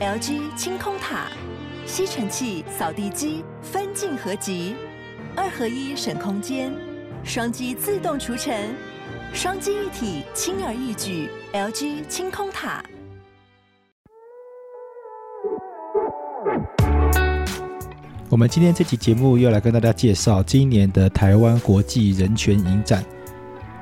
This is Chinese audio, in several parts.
LG 清空塔，吸尘器、扫地机分镜合集，二合一省空间，双击自动除尘，双击一体轻而易举。LG 清空塔。我们今天这期节目又来跟大家介绍今年的台湾国际人权影展。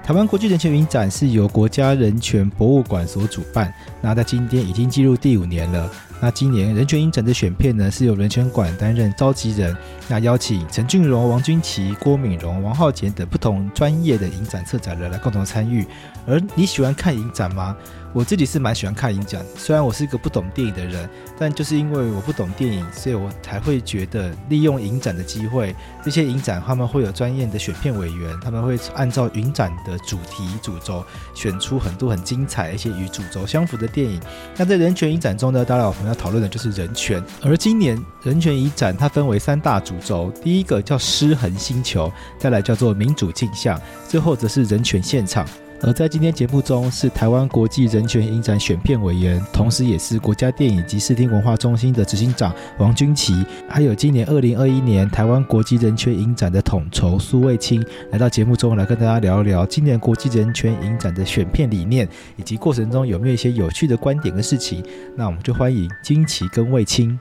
台湾国际人权影展是由国家人权博物馆所主办，那在今天已经进入第五年了。那今年人权影展的选片呢，是由人权馆担任召集人，那邀请陈俊荣、王君琪、郭敏荣、王浩杰等不同专业的影展策展人来共同参与。而你喜欢看影展吗？我自己是蛮喜欢看影展，虽然我是一个不懂电影的人，但就是因为我不懂电影，所以我才会觉得利用影展的机会，这些影展他们会有专业的选片委员，他们会按照影展的主题主轴选出很多很精彩而且与主轴相符的电影。那在人权影展中呢，当然我们要讨论的就是人权。而今年人权影展它分为三大主轴，第一个叫失衡星球，再来叫做民主镜像，最后则是人权现场。而在今天节目中，是台湾国际人权影展选片委员，同时也是国家电影及视听文化中心的执行长王君琪，还有今年二零二一年台湾国际人权影展的统筹苏卫青，来到节目中来跟大家聊一聊今年国际人权影展的选片理念，以及过程中有没有一些有趣的观点跟事情。那我们就欢迎君琪跟卫青。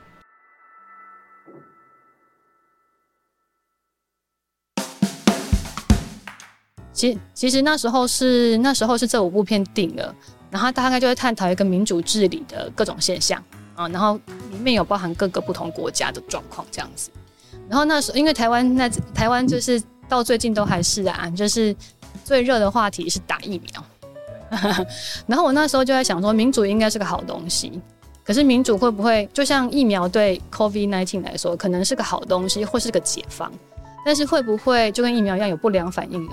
其其实那时候是那时候是这五部片定了，然后大概就会探讨一个民主治理的各种现象啊，然后里面有包含各个不同国家的状况这样子。然后那时候因为台湾那台湾就是到最近都还是啊，就是最热的话题是打疫苗。然后我那时候就在想说，民主应该是个好东西，可是民主会不会就像疫苗对 COVID-19 来说，可能是个好东西或是个解放，但是会不会就跟疫苗一样有不良反应呢？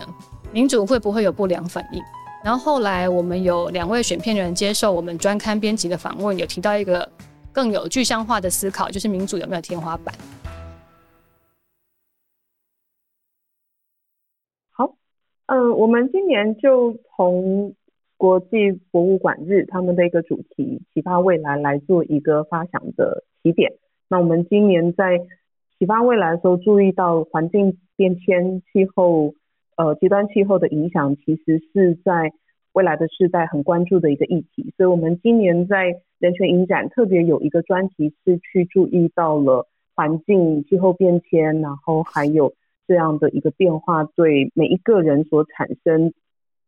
民主会不会有不良反应？然后后来我们有两位选片人接受我们专刊编辑的访问，有提到一个更有具象化的思考，就是民主有没有天花板？好，嗯、我们今年就从国际博物馆日他们的一个主题“启发未来”来做一个发想的起点。那我们今年在启发未来的时候，注意到环境变迁、气候。呃，极端气候的影响其实是在未来的世代很关注的一个议题，所以我们今年在人权影展特别有一个专题是去注意到了环境、气候变迁，然后还有这样的一个变化对每一个人所产生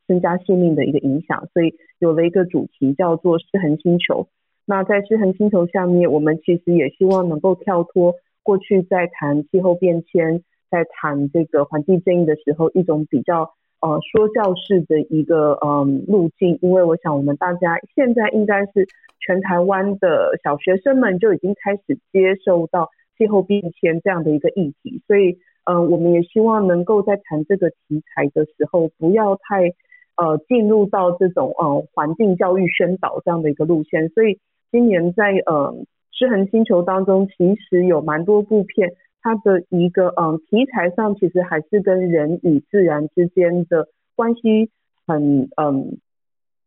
增加性命的一个影响，所以有了一个主题叫做“失衡星球”。那在“失衡星球”下面，我们其实也希望能够跳脱过去在谈气候变迁。在谈这个环境正义的时候，一种比较呃说教式的一个嗯路径，因为我想我们大家现在应该是全台湾的小学生们就已经开始接受到气候变迁这样的一个议题，所以、呃、我们也希望能够在谈这个题材的时候，不要太呃进入到这种呃环境教育宣导这样的一个路线，所以今年在呃失衡星球当中，其实有蛮多部片。它的一个嗯题材上，其实还是跟人与自然之间的关系很嗯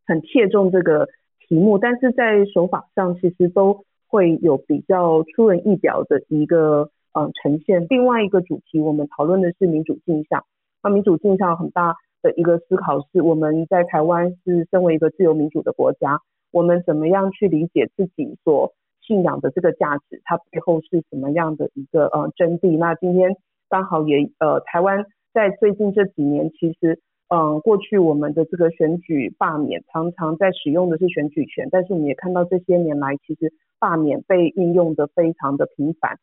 很切中这个题目，但是在手法上其实都会有比较出人意表的一个嗯呈现。另外一个主题，我们讨论的是民主镜像。那民主镜像很大的一个思考是，我们在台湾是身为一个自由民主的国家，我们怎么样去理解自己所信仰的这个价值，它背后是什么样的一个呃真谛？那今天刚好也呃，台湾在最近这几年，其实嗯、呃，过去我们的这个选举罢免常常在使用的是选举权，但是我们也看到这些年来，其实罢免被运用的非常的频繁。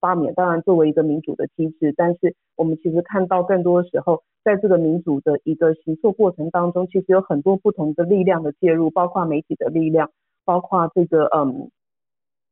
罢免当然作为一个民主的机制，但是我们其实看到更多的时候，在这个民主的一个行作过程当中，其实有很多不同的力量的介入，包括媒体的力量，包括这个嗯。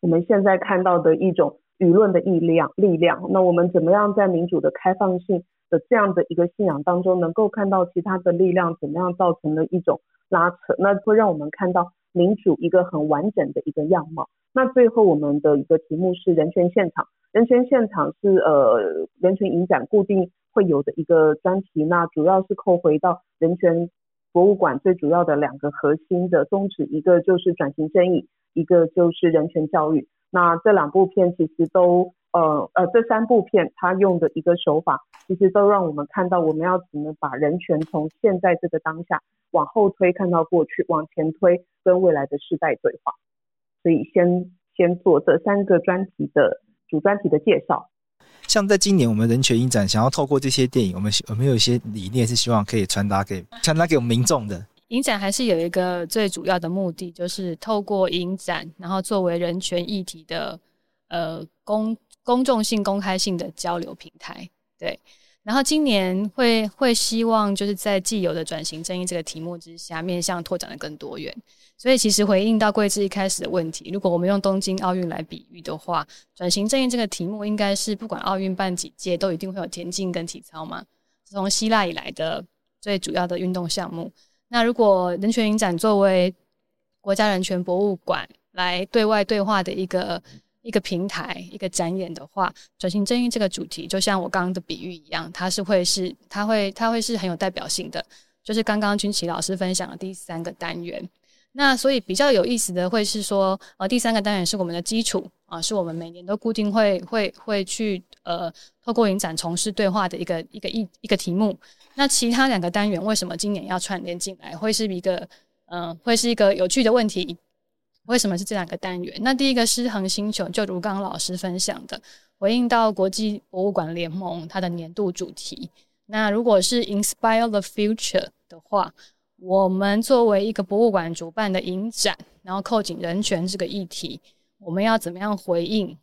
我们现在看到的一种舆论的力量，力量。那我们怎么样在民主的开放性的这样的一个信仰当中，能够看到其他的力量怎么样造成了一种拉扯？那会让我们看到民主一个很完整的一个样貌。那最后我们的一个题目是人权现场，人权现场是呃人权影展固定会有的一个专题，那主要是扣回到人权博物馆最主要的两个核心的宗旨，一个就是转型正义。一个就是人权教育。那这两部片其实都呃呃，这三部片它用的一个手法，其实都让我们看到我们要怎么把人权从现在这个当下往后推，看到过去，往前推，跟未来的世代对话。所以先先做这三个专题的主专题的介绍。像在今年我们人权影展，想要透过这些电影，我们有没有一些理念是希望可以传达给传达给我们民众的？影展还是有一个最主要的目的，就是透过影展，然后作为人权议题的呃公公众性、公开性的交流平台。对，然后今年会会希望就是在既有的转型正义这个题目之下，面向拓展的更多元。所以其实回应到桂枝一开始的问题，如果我们用东京奥运来比喻的话，转型正义这个题目应该是不管奥运办几届，都一定会有田径跟体操嘛，从希腊以来的最主要的运动项目。那如果人权影展作为国家人权博物馆来对外对话的一个一个平台、一个展演的话，转型正义这个主题，就像我刚刚的比喻一样，它是会是它会它会是很有代表性的，就是刚刚君琪老师分享的第三个单元。那所以比较有意思的会是说，呃，第三个单元是我们的基础啊、呃，是我们每年都固定会会会去呃透过影展从事对话的一个一个一一个题目。那其他两个单元为什么今年要串联进来？会是一个，嗯、呃，会是一个有趣的问题。为什么是这两个单元？那第一个失衡星球，就如刚刚老师分享的，回应到国际博物馆联盟它的年度主题。那如果是 Inspire the Future 的话，我们作为一个博物馆主办的影展，然后扣紧人权这个议题，我们要怎么样回应？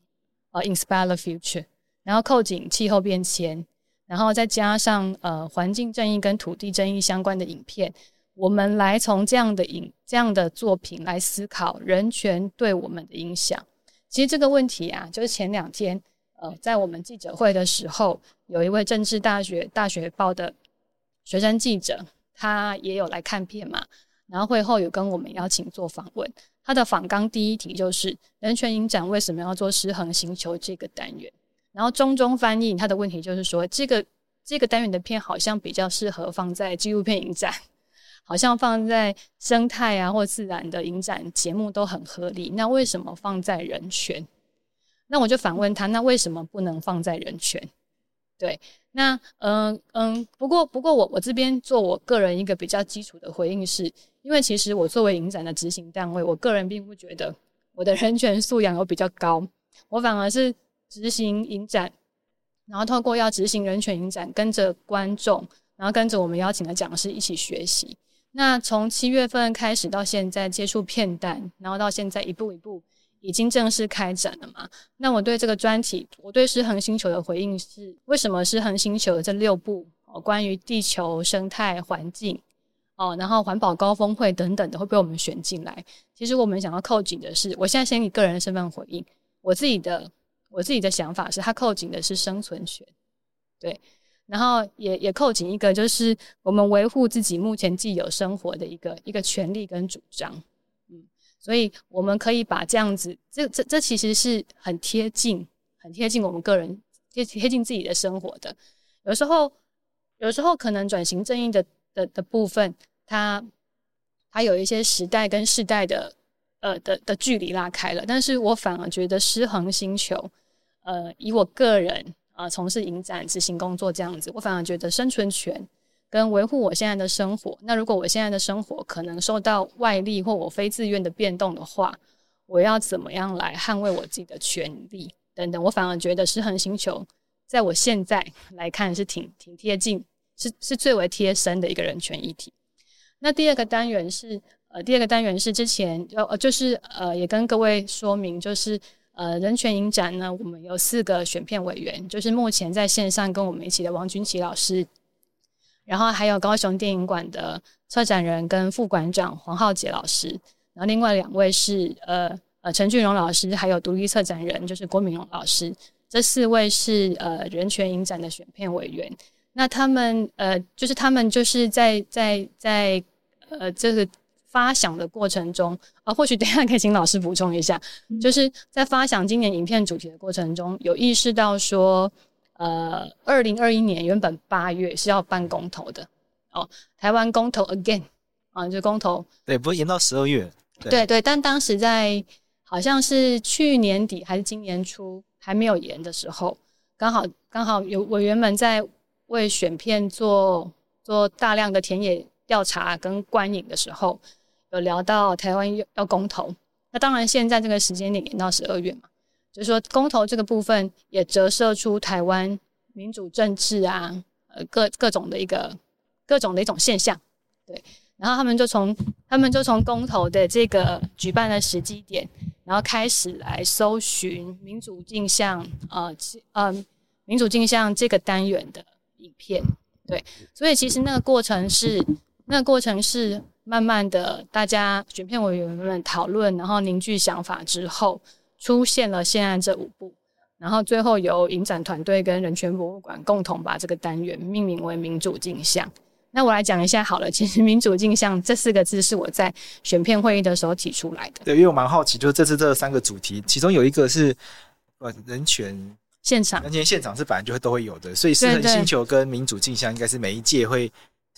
呃，Inspire the Future，然后扣紧气候变迁。然后再加上呃环境正义跟土地正义相关的影片，我们来从这样的影这样的作品来思考人权对我们的影响。其实这个问题啊，就是前两天呃在我们记者会的时候，有一位政治大学大学报的学生记者，他也有来看片嘛。然后会后有跟我们邀请做访问，他的访纲第一题就是人权影展为什么要做失衡星球这个单元。然后中中翻译他的问题就是说，这个这个单元的片好像比较适合放在纪录片影展，好像放在生态啊或自然的影展节目都很合理。那为什么放在人权？那我就反问他，那为什么不能放在人权？对，那嗯嗯，不过不过我我这边做我个人一个比较基础的回应是，因为其实我作为影展的执行单位，我个人并不觉得我的人权素养有比较高，我反而是。执行影展，然后透过要执行人权影展，跟着观众，然后跟着我们邀请的讲师一起学习。那从七月份开始到现在接触片单，然后到现在一步一步已经正式开展了嘛？那我对这个专题，我对失衡星球的回应是：为什么失衡星球的这六部哦，关于地球生态环境哦，然后环保高峰会等等的会被我们选进来？其实我们想要扣紧的是，我现在先以个人身份回应我自己的。我自己的想法是，它扣紧的是生存权，对，然后也也扣紧一个，就是我们维护自己目前既有生活的一个一个权利跟主张，所以我们可以把这样子，这这这其实是很贴近，很贴近我们个人贴贴近自己的生活的。有时候，有时候可能转型正义的的的部分，它它有一些时代跟世代的。呃的的距离拉开了，但是我反而觉得失衡星球，呃，以我个人啊呃、从事影展执行工作这样子，我反而觉得生存权跟维护我现在的生活。那如果我现在的生活可能受到外力或我非自愿的变动的话，我要怎么样来捍卫我自己的权利等等？我反而觉得失衡星球在我现在来看是挺挺贴近，是是最为贴身的一个人权议题。那第二个单元是。呃，第二个单元是之前呃，就是呃，也跟各位说明，就是呃，人权影展呢，我们有四个选片委员，就是目前在线上跟我们一起的王君琪老师，然后还有高雄电影馆的策展人跟副馆长黄浩杰老师，然后另外两位是呃呃陈俊荣老师，还有独立策展人就是郭敏荣老师，这四位是呃人权影展的选片委员。那他们呃，就是他们就是在在在呃这个。发想的过程中，啊，或许等一下可以请老师补充一下，嗯、就是在发想今年影片主题的过程中，有意识到说，呃，二零二一年原本八月是要办公投的，哦，台湾公投 again，啊，就公投，对，不会延到十二月，对对，对，但当时在好像是去年底还是今年初还没有延的时候，刚好刚好有我原本在为选片做做大量的田野调查跟观影的时候，有聊到台湾要公投。那当然现在这个时间点延到十二月嘛，就是说公投这个部分也折射出台湾民主政治啊，呃各各种的一个各种的一种现象，对。然后他们就从他们就从公投的这个举办的时机点，然后开始来搜寻民主镜像，呃，呃，民主镜像这个单元的影片，对，所以其实那个过程是那个过程是慢慢的，大家选片委员们讨论，然后凝聚想法之后，出现了现在这五部，然后最后由影展团队跟人权博物馆共同把这个单元命名为民主镜像。那我来讲一下好了。其实“民主镜像”这四个字是我在选片会议的时候提出来的。对，因为我蛮好奇，就是这次这三个主题，其中有一个是呃人权现场，人权现场是本来就会都会有的，所以“失衡星球”跟“民主镜像”应该是每一届会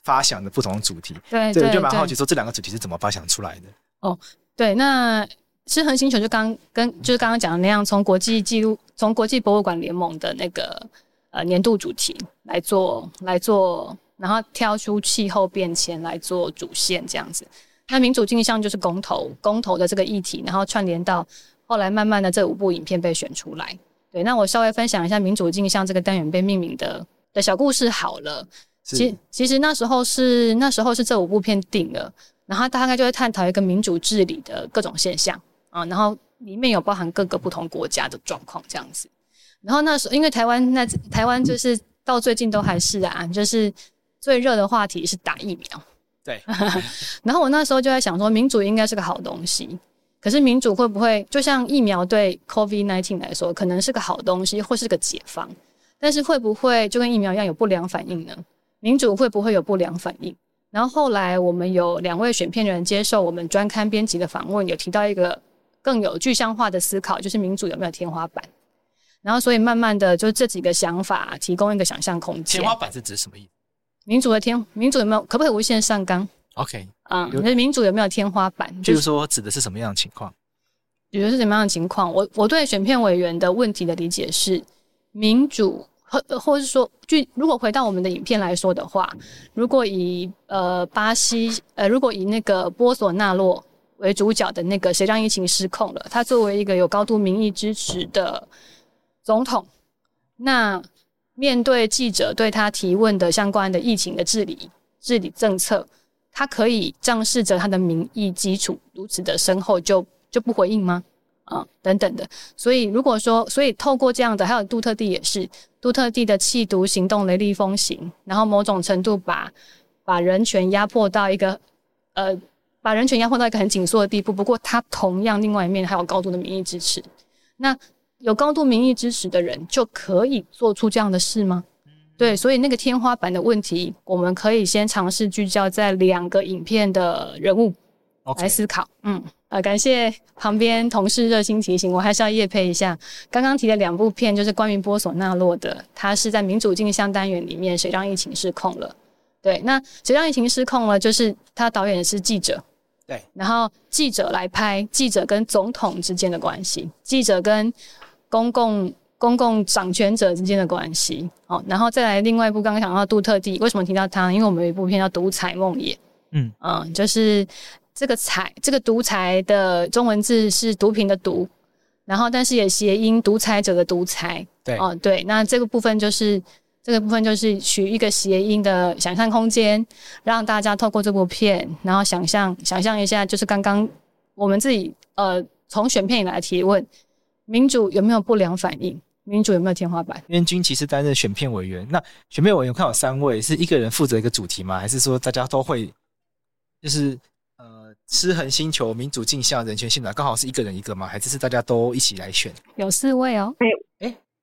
发想的不同主题。对，对，我就蛮好奇，说这两个主题是怎么发想出来的？哦，对，那“失衡星球”就刚跟就是刚刚讲的那样，从国际纪录，从国际博物馆联盟的那个呃年度主题来做来做。然后挑出气候变迁来做主线，这样子。那民主镜像就是公投，公投的这个议题，然后串联到后来慢慢的这五部影片被选出来。对，那我稍微分享一下民主镜像这个单元被命名的的小故事好了。其其实那时候是那时候是这五部片定了，然后大概就会探讨一个民主治理的各种现象啊，然后里面有包含各个不同国家的状况这样子。然后那时候因为台湾那台湾就是到最近都还是啊，就是。最热的话题是打疫苗，对。然后我那时候就在想说，民主应该是个好东西，可是民主会不会就像疫苗对 COVID-19 来说，可能是个好东西或是个解放，但是会不会就跟疫苗一样有不良反应呢？民主会不会有不良反应？然后后来我们有两位选片人接受我们专刊编辑的访问，有提到一个更有具象化的思考，就是民主有没有天花板？然后所以慢慢的就这几个想法提供一个想象空间。天花板是指什么意思？民主的天，民主有没有可不可以无限上纲？OK，嗯，那民主有没有天花板？就是说，指的是什么样的情况？指的是什么样的情况？我我对选片委员的问题的理解是，民主或或是说，就如果回到我们的影片来说的话，如果以呃巴西呃，如果以那个波索纳洛为主角的那个谁让疫情失控了，他作为一个有高度民意支持的总统，那。面对记者对他提问的相关的疫情的治理治理政策，他可以仗势着他的民意基础如此的深厚就就不回应吗？啊，等等的。所以如果说，所以透过这样的，还有杜特地也是杜特地的弃毒行动雷厉风行，然后某种程度把把人权压迫到一个呃把人权压迫到一个很紧缩的地步。不过他同样另外一面还有高度的民意支持。那。有高度民意支持的人就可以做出这样的事吗？对，所以那个天花板的问题，我们可以先尝试聚焦在两个影片的人物来思考。嗯，呃，感谢旁边同事热心提醒，我还是要业配一下。刚刚提的两部片就是关于波索纳洛的，他是在民主镜像单元里面，谁让疫情失控了？对，那谁让疫情失控了？就是他导演是记者，对，然后记者来拍记者跟总统之间的关系，记者跟公共公共掌权者之间的关系，哦，然后再来另外一部，刚刚讲到杜特地，为什么提到他？因为我们有一部片叫《独裁梦魇》，嗯。嗯，就是这个“裁”这个“独裁”的中文字是毒品的“毒”，然后但是也谐音独裁者的“独裁”，对，哦对，那这个部分就是这个部分就是取一个谐音的想象空间，让大家透过这部片，然后想象想象一下，就是刚刚我们自己呃从选片以来提问。民主有没有不良反应？民主有没有天花板？燕君其实担任选片委员，那选片委员看有三位，是一个人负责一个主题吗？还是说大家都会？就是呃，失衡星球、民主镜像、人权现场，刚好是一个人一个吗？还是是大家都一起来选？有四位哦。哎哎、欸，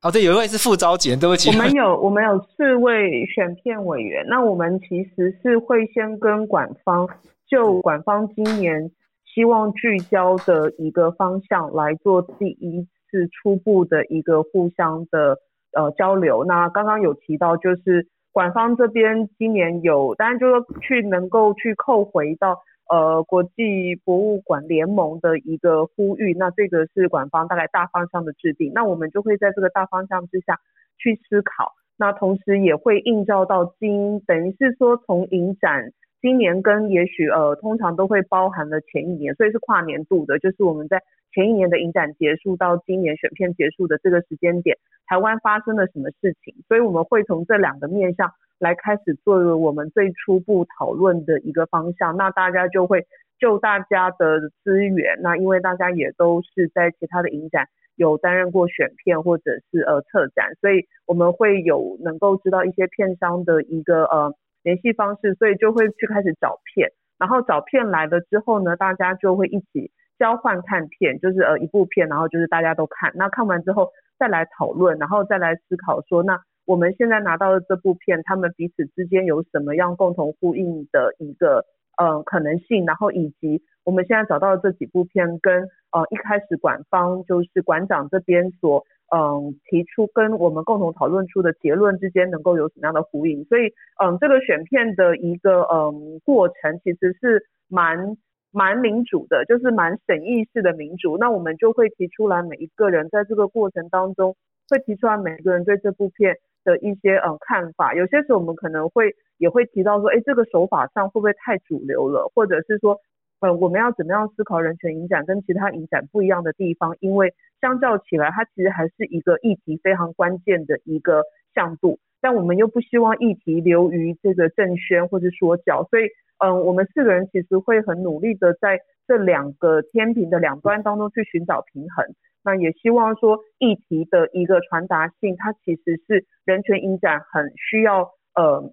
哦对，有一位是副召集人，对不起。我们有 我们有四位选片委员，那我们其实是会先跟馆方就馆方今年希望聚焦的一个方向来做第一。次初步的一个互相的呃交流。那刚刚有提到，就是馆方这边今年有，当然就是去能够去扣回到呃国际博物馆联盟的一个呼吁，那这个是馆方大概大方向的制定，那我们就会在这个大方向之下去思考，那同时也会映照到今，等于是说从影展。今年跟也许呃，通常都会包含了前一年，所以是跨年度的，就是我们在前一年的影展结束到今年选片结束的这个时间点，台湾发生了什么事情？所以我们会从这两个面向来开始作为我们最初步讨论的一个方向。那大家就会就大家的资源，那因为大家也都是在其他的影展有担任过选片或者是呃策展，所以我们会有能够知道一些片商的一个呃。联系方式，所以就会去开始找片，然后找片来了之后呢，大家就会一起交换看片，就是呃一部片，然后就是大家都看，那看完之后再来讨论，然后再来思考说，那我们现在拿到的这部片，他们彼此之间有什么样共同呼应的一个呃可能性，然后以及我们现在找到的这几部片跟呃一开始馆方就是馆长这边所。嗯，提出跟我们共同讨论出的结论之间能够有什么样的呼应？所以，嗯，这个选片的一个嗯过程其实是蛮蛮民主的，就是蛮审议式的民主。那我们就会提出来，每一个人在这个过程当中会提出来每个人对这部片的一些呃看法。有些时候我们可能会也会提到说，哎，这个手法上会不会太主流了？或者是说。呃，我们要怎么样思考人权影展跟其他影展不一样的地方？因为相较起来，它其实还是一个议题非常关键的一个向度，但我们又不希望议题流于这个政宣或者说教，所以，嗯、我们四个人其实会很努力的在这两个天平的两端当中去寻找平衡。那也希望说，议题的一个传达性，它其实是人权影展很需要呃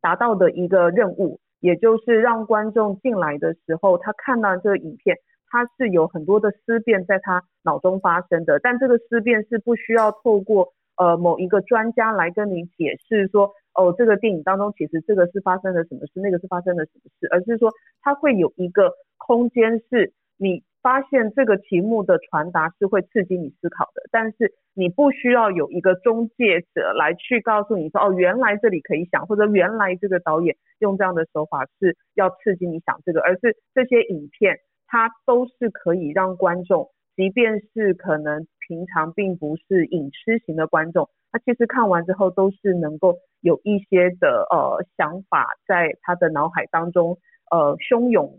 达到的一个任务。也就是让观众进来的时候，他看到这个影片，他是有很多的思辨在他脑中发生的。但这个思辨是不需要透过呃某一个专家来跟你解释说，哦，这个电影当中其实这个是发生了什么事，那个是发生了什么事，而是说他会有一个空间是你。发现这个题目的传达是会刺激你思考的，但是你不需要有一个中介者来去告诉你说，哦，原来这里可以想，或者原来这个导演用这样的手法是要刺激你想这个，而是这些影片它都是可以让观众，即便是可能平常并不是影痴型的观众，他其实看完之后都是能够有一些的呃想法在他的脑海当中呃汹涌。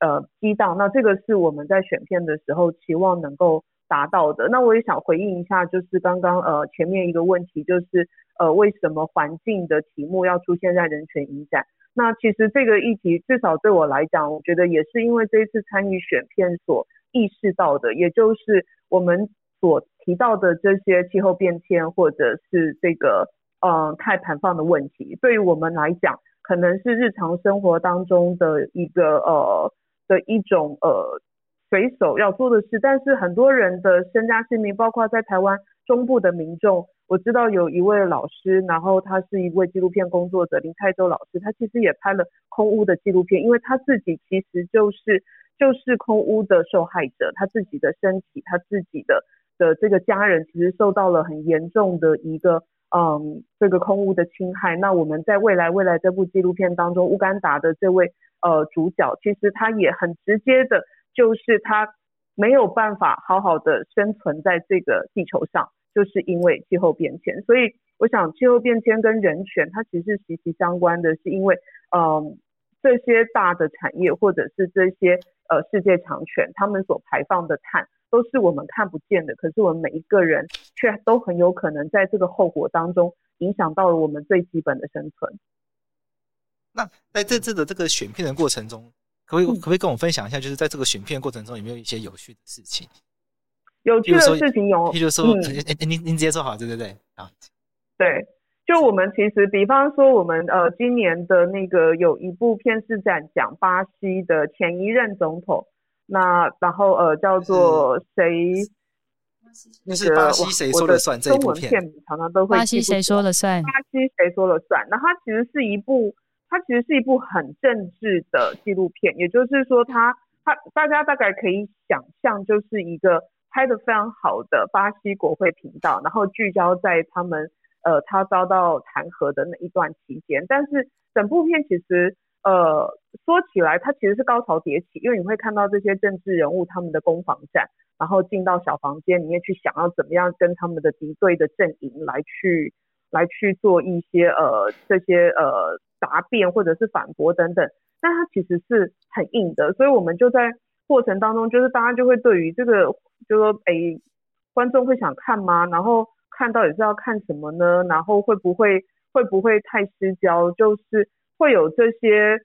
呃，激荡，那这个是我们在选片的时候期望能够达到的。那我也想回应一下，就是刚刚呃前面一个问题，就是呃为什么环境的题目要出现在人权影展？那其实这个议题至少对我来讲，我觉得也是因为这一次参与选片所意识到的，也就是我们所提到的这些气候变迁或者是这个呃碳排放的问题，对于我们来讲，可能是日常生活当中的一个呃。的一种呃随手要做的事，但是很多人的身家性命，包括在台湾中部的民众，我知道有一位老师，然后他是一位纪录片工作者林泰洲老师，他其实也拍了空屋的纪录片，因为他自己其实就是就是空污的受害者，他自己的身体，他自己的的这个家人，其实受到了很严重的一个嗯这个空污的侵害。那我们在未来未来这部纪录片当中，乌干达的这位。呃，主角其实他也很直接的，就是他没有办法好好的生存在这个地球上，就是因为气候变迁。所以我想，气候变迁跟人权它其实是息息相关的，是因为，嗯、这些大的产业或者是这些呃世界强权，他们所排放的碳都是我们看不见的，可是我们每一个人却都很有可能在这个后果当中影响到了我们最基本的生存。那在这次的这个选片的过程中，可不可以可不可以跟我分享一下，就是在这个选片的过程中有没有一些有趣的事情？有趣的事情有，譬如说，哎哎，您您直接说好，对对对，啊，对，就我们其实，比方说，我们呃今年的那个有一部片是在讲巴西的前一任总统，那然后呃叫做谁？那是巴西谁说了算？这部片常常都会巴西谁说了算？巴西谁说了算？那它其实是一部。它其实是一部很政治的纪录片，也就是说它，它它大家大概可以想象，就是一个拍的非常好的巴西国会频道，然后聚焦在他们呃他遭到弹劾的那一段期间。但是整部片其实呃，说起来它其实是高潮迭起，因为你会看到这些政治人物他们的攻防战，然后进到小房间里面去想要怎么样跟他们的敌对的阵营来去来去做一些呃这些呃答辩或者是反驳等等，但它其实是很硬的，所以我们就在过程当中，就是大家就会对于这个就说哎，观众会想看吗？然后看到底是要看什么呢？然后会不会会不会太失焦？就是。会有这些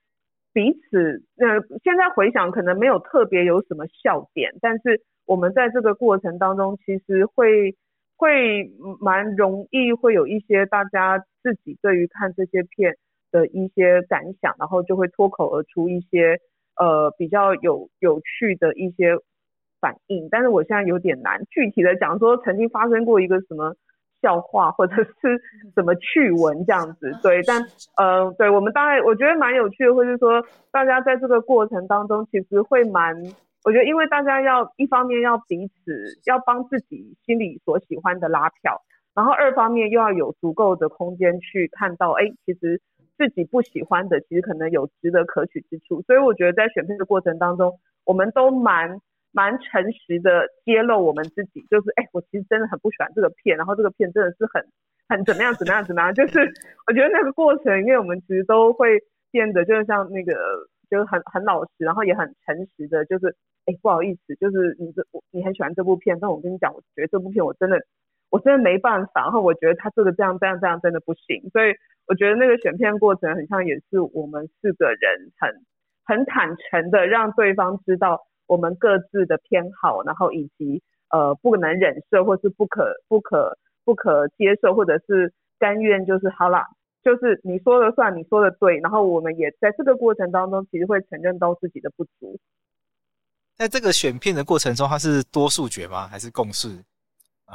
彼此，呃，现在回想可能没有特别有什么笑点，但是我们在这个过程当中，其实会会蛮容易会有一些大家自己对于看这些片的一些感想，然后就会脱口而出一些呃比较有有趣的一些反应，但是我现在有点难具体的讲说曾经发生过一个什么。笑话或者是什么趣闻这样子，对，但呃，对我们大概我觉得蛮有趣的，或是说大家在这个过程当中，其实会蛮，我觉得因为大家要一方面要彼此要帮自己心里所喜欢的拉票，然后二方面又要有足够的空间去看到，哎，其实自己不喜欢的，其实可能有值得可取之处，所以我觉得在选片的过程当中，我们都蛮。蛮诚实的揭露我们自己，就是哎、我其实真的很不喜欢这个片，然后这个片真的是很很怎么样怎么样怎么样，就是我觉得那个过程，因为我们其实都会变得就是像那个就是很很老实，然后也很诚实的，就是哎、不好意思，就是你这你很喜欢这部片，但我跟你讲，我觉得这部片我真的我真的没办法，然后我觉得他这个这样这样这样真的不行，所以我觉得那个选片过程很像也是我们四个人很很坦诚的让对方知道。我们各自的偏好，然后以及呃不能忍受或是不可不可不可接受，或者是甘愿就是好啦，就是你说了算，你说的对，然后我们也在这个过程当中，其实会承认到自己的不足。在这个选片的过程中，它是多数决吗？还是共识？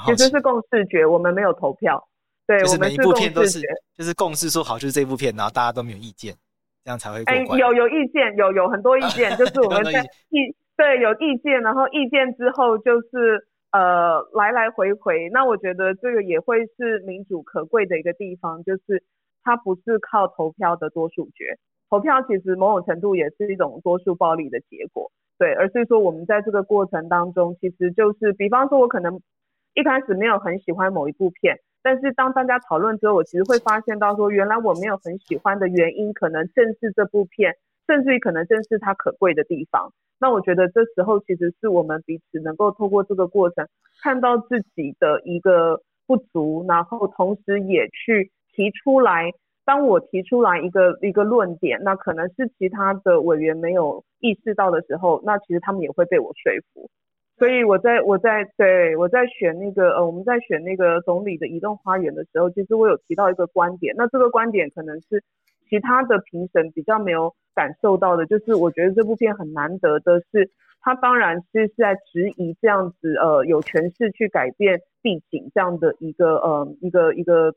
其实是共识决，我们没有投票。对，就是每一部片都是，是就是共识说好就是这部片，然后大家都没有意见，这样才会。哎，有有意见，有有很多意见，就是我们 在意。对，有意见，然后意见之后就是呃来来回回。那我觉得这个也会是民主可贵的一个地方，就是它不是靠投票的多数决，投票其实某种程度也是一种多数暴力的结果，对，而是说我们在这个过程当中，其实就是比方说我可能一开始没有很喜欢某一部片，但是当大家讨论之后，我其实会发现到说，原来我没有很喜欢的原因，可能正是这部片，甚至于可能正是它可贵的地方。那我觉得这时候其实是我们彼此能够透过这个过程看到自己的一个不足，然后同时也去提出来。当我提出来一个一个论点，那可能是其他的委员没有意识到的时候，那其实他们也会被我说服。所以我在我在对我在选那个呃我们在选那个总理的移动花园的时候，其实我有提到一个观点。那这个观点可能是其他的评审比较没有。感受到的就是，我觉得这部片很难得的是，他当然是是在质疑这样子呃有权势去改变地景这样的一个呃一个一个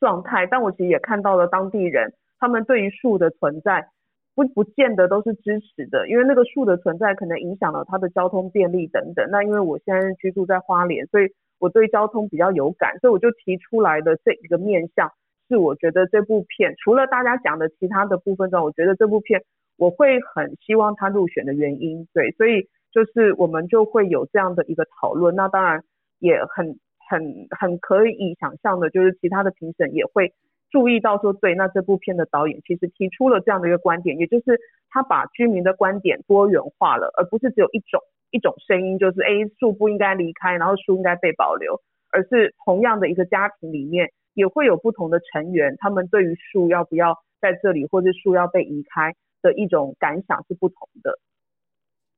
状态，但我其实也看到了当地人他们对于树的存在不不见得都是支持的，因为那个树的存在可能影响了他的交通便利等等。那因为我现在居住在花莲，所以我对交通比较有感，所以我就提出来的这一个面向。是我觉得这部片除了大家讲的其他的部分之外，我觉得这部片我会很希望他入选的原因，对，所以就是我们就会有这样的一个讨论。那当然也很很很可以想象的，就是其他的评审也会注意到说，对，那这部片的导演其实提出了这样的一个观点，也就是他把居民的观点多元化了，而不是只有一种一种声音，就是 A 树不应该离开，然后树应该被保留，而是同样的一个家庭里面。也会有不同的成员，他们对于树要不要在这里，或者树要被移开的一种感想是不同的。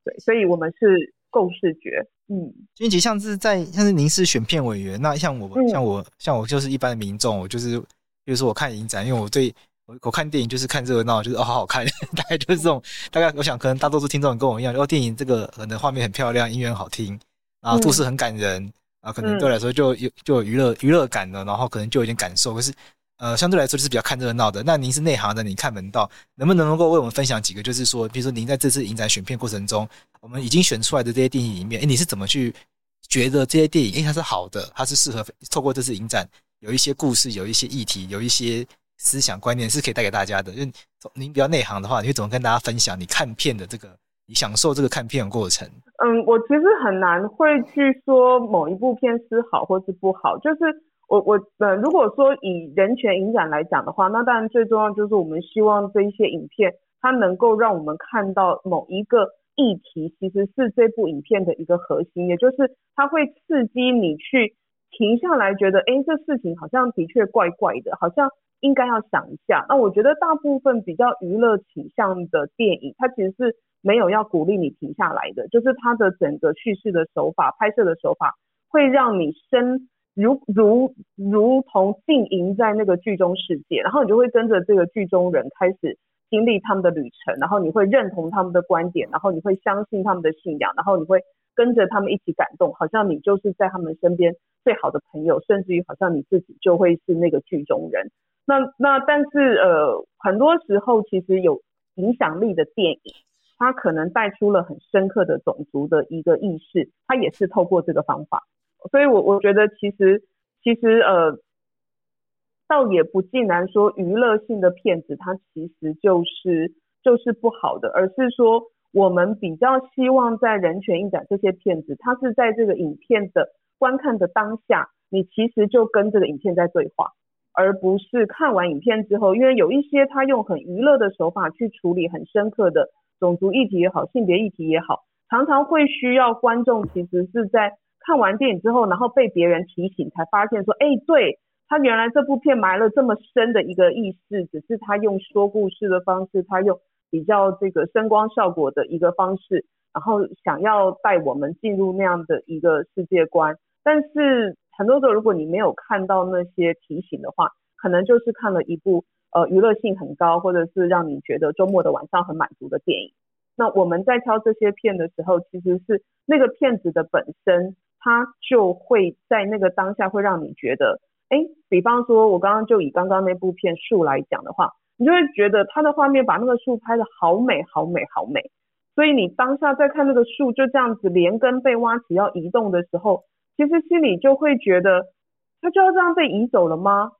对，所以我们是共视觉。嗯，君吉像是在像是您是选片委员，那像我、嗯、像我像我就是一般的民众，我就是比如说我看影展，因为我对我我看电影就是看热闹，就是哦好好看，大概就是这种。大概我想可能大多数听众跟我一样，哦电影这个可能画面很漂亮，音乐很好听，然后故事很感人。嗯啊，可能对我来说就有就有娱乐娱乐感了，然后可能就有点感受。可是，呃，相对来说就是比较看热闹的。那您是内行的，你看门道，能不能能够为我们分享几个？就是说，比如说您在这次影展选片过程中，我们已经选出来的这些电影里面，哎，你是怎么去觉得这些电影，哎，它是好的，它是适合透过这次影展有一些故事，有一些议题，有一些思想观念是可以带给大家的？就您比较内行的话，你会怎么跟大家分享你看片的这个，享受这个看片的过程？嗯，我其实很难会去说某一部片是好或是不好，就是我我呃，如果说以人权影展来讲的话，那当然最重要就是我们希望这一些影片它能够让我们看到某一个议题，其实是这部影片的一个核心，也就是它会刺激你去停下来，觉得哎，这事情好像的确怪怪的，好像。应该要想一下，那我觉得大部分比较娱乐倾向的电影，它其实是没有要鼓励你停下来的，就是它的整个叙事的手法、拍摄的手法，会让你身如如如同浸淫在那个剧中世界，然后你就会跟着这个剧中人开始经历他们的旅程，然后你会认同他们的观点，然后你会相信他们的信仰，然后你会跟着他们一起感动，好像你就是在他们身边最好的朋友，甚至于好像你自己就会是那个剧中人。那那但是呃，很多时候其实有影响力的电影，它可能带出了很深刻的种族的一个意识，它也是透过这个方法。所以我我觉得其实其实呃，倒也不尽然说娱乐性的片子它其实就是就是不好的，而是说我们比较希望在人权影展这些片子，它是在这个影片的观看的当下，你其实就跟这个影片在对话。而不是看完影片之后，因为有一些他用很娱乐的手法去处理很深刻的种族议题也好，性别议题也好，常常会需要观众其实是在看完电影之后，然后被别人提醒，才发现说，哎，对，他原来这部片埋了这么深的一个意思，只是他用说故事的方式，他用比较这个声光效果的一个方式，然后想要带我们进入那样的一个世界观，但是。很多时候，如果你没有看到那些提醒的话，可能就是看了一部呃娱乐性很高，或者是让你觉得周末的晚上很满足的电影。那我们在挑这些片的时候，其实是那个片子的本身，它就会在那个当下会让你觉得，哎，比方说我刚刚就以刚刚那部片树来讲的话，你就会觉得它的画面把那个树拍得好美好美好美，所以你当下在看那个树就这样子连根被挖起要移动的时候。其实心里就会觉得，他就要这样被移走了吗？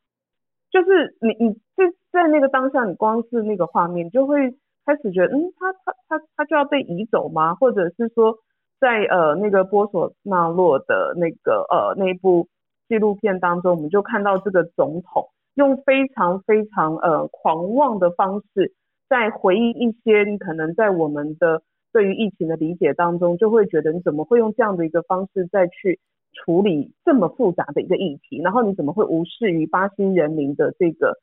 就是你，你就在那个当下，你光是那个画面，就会开始觉得，嗯，他他他他就要被移走吗？或者是说，在呃那个波索纳洛的那个呃那一部纪录片当中，我们就看到这个总统用非常非常呃狂妄的方式，在回应一些你可能在我们的对于疫情的理解当中，就会觉得你怎么会用这样的一个方式再去。处理这么复杂的一个议题，然后你怎么会无视于巴西人民的这个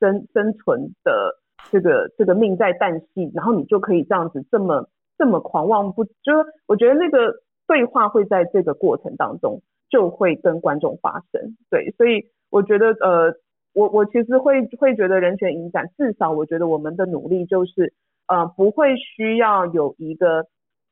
生生存的这个这个命在旦夕，然后你就可以这样子这么这么狂妄不？就是我觉得那个对话会在这个过程当中就会跟观众发生，对，所以我觉得呃，我我其实会会觉得人权影展，至少我觉得我们的努力就是呃不会需要有一个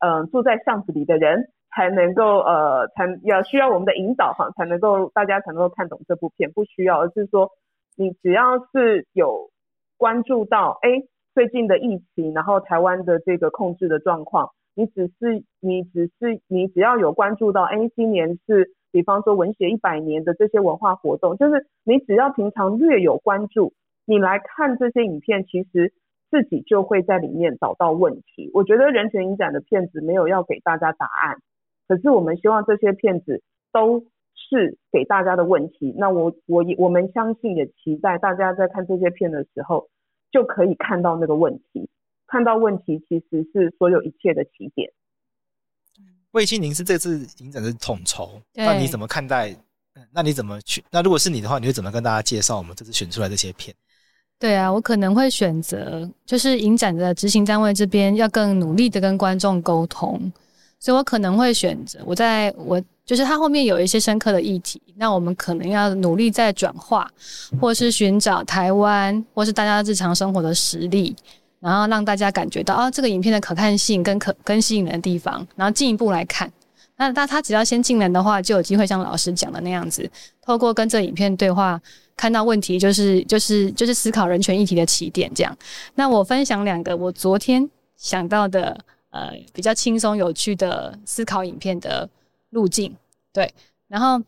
嗯、住在巷子里的人。才能够呃，才要需要我们的引导哈，才能够大家才能够看懂这部片，不需要，而是说你只要是有关注到哎最近的疫情，然后台湾的这个控制的状况，你只是你只是你只要有关注到哎今年是比方说文学一百年的这些文化活动，就是你只要平常略有关注，你来看这些影片，其实自己就会在里面找到问题。我觉得人权影展的片子没有要给大家答案。可是我们希望这些片子都是给大家的问题。那我我我们相信也期待大家在看这些片的时候，就可以看到那个问题，看到问题其实是所有一切的起点。魏青，您是这次影展的统筹，那你怎么看待？那你怎么去？那如果是你的话，你会怎么跟大家介绍我们这次选出来这些片？对啊，我可能会选择就是影展的执行单位这边要更努力的跟观众沟通。所以我可能会选择我在我就是它后面有一些深刻的议题，那我们可能要努力在转化，或是寻找台湾或是大家日常生活的实例，然后让大家感觉到啊这个影片的可看性跟可跟吸引人的地方，然后进一步来看。那那他只要先进来的话，就有机会像老师讲的那样子，透过跟这影片对话，看到问题就是就是就是思考人权议题的起点这样。那我分享两个我昨天想到的。呃，比较轻松有趣的思考影片的路径，对。然后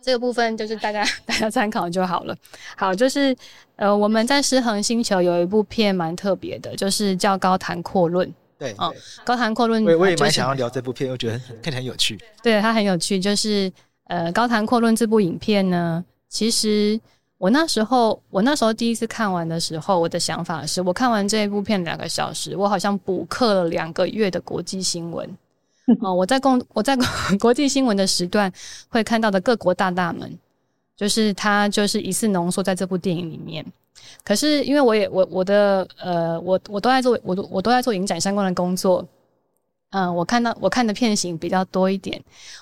这个部分就是大家 大家参考就好了。好，就是呃，我们在失衡星球有一部片蛮特别的，就是叫《高谈阔论》。对，哦，高谈阔论，我我也蛮想要聊这部片，我觉得看起来很有趣。对，它很有趣，就是呃，《高谈阔论》这部影片呢，其实我那时候我那时候第一次看完的时候，我的想法是我看完这一部片两个小时，我好像补课了两个月的国际新闻。哦，我在公我在 国际新闻的时段会看到的各国大大们，就是他就是一次浓缩在这部电影里面。可是因为我也我我的呃我我都在做我都我都在做影展相关的工作，嗯、呃，我看到我看的片型比较多一点。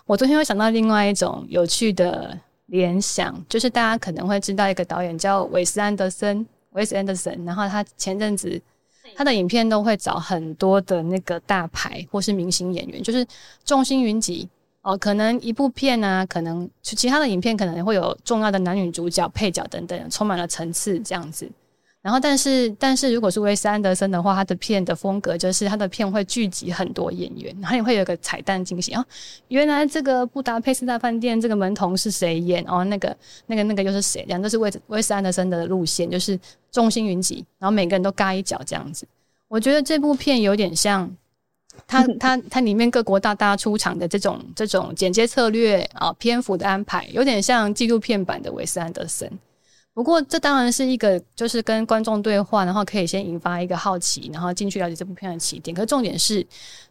我昨天又想到另外一种有趣的联想，就是大家可能会知道一个导演叫韦斯安德森，韦斯安德森，然后他前阵子他的影片都会找很多的那个大牌或是明星演员，就是众星云集。哦，可能一部片啊，可能其他的影片可能会有重要的男女主角、配角等等，充满了层次这样子。然后，但是但是如果是威斯安德森的话，他的片的风格就是他的片会聚集很多演员，然后也会有个彩蛋惊喜啊。原来这个布达佩斯大饭店这个门童是谁演？哦，那个那个那个又是谁？两个是威威斯安德森的路线，就是众星云集，然后每个人都嘎一脚这样子。我觉得这部片有点像。它它它里面各国大大出场的这种这种剪接策略啊，篇幅的安排，有点像纪录片版的威斯安德森。不过这当然是一个就是跟观众对话，然后可以先引发一个好奇，然后进去了解这部片的起点。可重点是，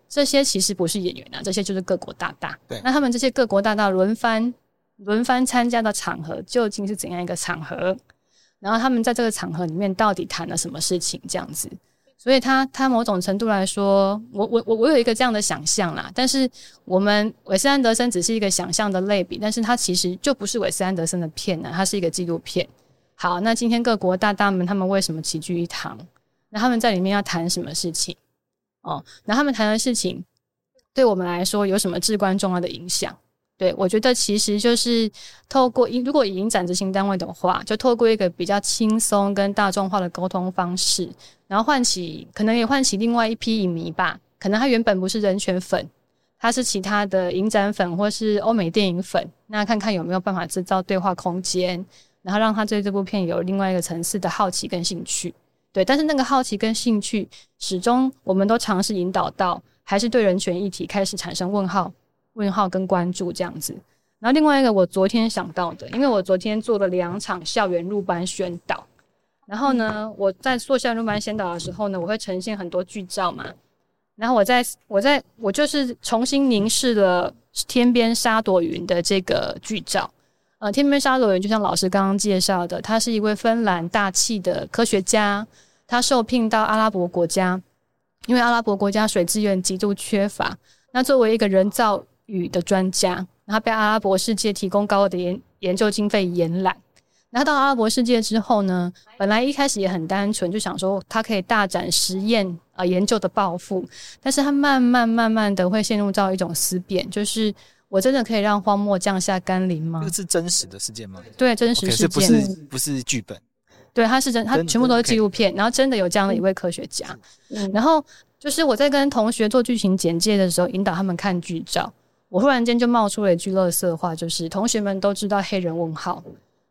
这些其实不是演员啊，这些就是各国大大。对，那他们这些各国大大轮番轮番参加的场合究竟是怎样一个场合？然后他们在这个场合里面到底谈了什么事情？这样子。所以他他某种程度来说，我我我我有一个这样的想象啦。但是我们韦斯安德森只是一个想象的类比，但是他其实就不是韦斯安德森的片呢，它是一个纪录片。好，那今天各国大大们他们为什么齐聚一堂？那他们在里面要谈什么事情？哦，那他们谈的事情对我们来说有什么至关重要的影响？对，我觉得其实就是透过，如果以影展执行单位的话，就透过一个比较轻松跟大众化的沟通方式，然后唤起，可能也唤起另外一批影迷吧。可能他原本不是人权粉，他是其他的影展粉或是欧美电影粉，那看看有没有办法制造对话空间，然后让他对这部片有另外一个层次的好奇跟兴趣。对，但是那个好奇跟兴趣，始终我们都尝试引导到，还是对人权议题开始产生问号。问号跟关注这样子，然后另外一个我昨天想到的，因为我昨天做了两场校园入班宣导，然后呢，我在做校园入班宣导的时候呢，我会呈现很多剧照嘛，然后我在我在我就是重新凝视了天边沙朵云的这个剧照，呃，天边沙朵云就像老师刚刚介绍的，他是一位芬兰大气的科学家，他受聘到阿拉伯国家，因为阿拉伯国家水资源极度缺乏，那作为一个人造雨的专家，然后被阿拉伯世界提供高额的研研究经费延揽。然后到阿拉伯世界之后呢，本来一开始也很单纯，就想说他可以大展实验呃研究的抱负，但是他慢慢慢慢的会陷入到一种思辨，就是我真的可以让荒漠降下甘霖吗？这是真实的事件吗？对，真实事件，不是不是剧本。对，它是真，它全部都是纪录片，然后真的有这样的一位科学家。然后就是我在跟同学做剧情简介的时候，引导他们看剧照。我忽然间就冒出了一句垃圾话，就是同学们都知道黑人问号，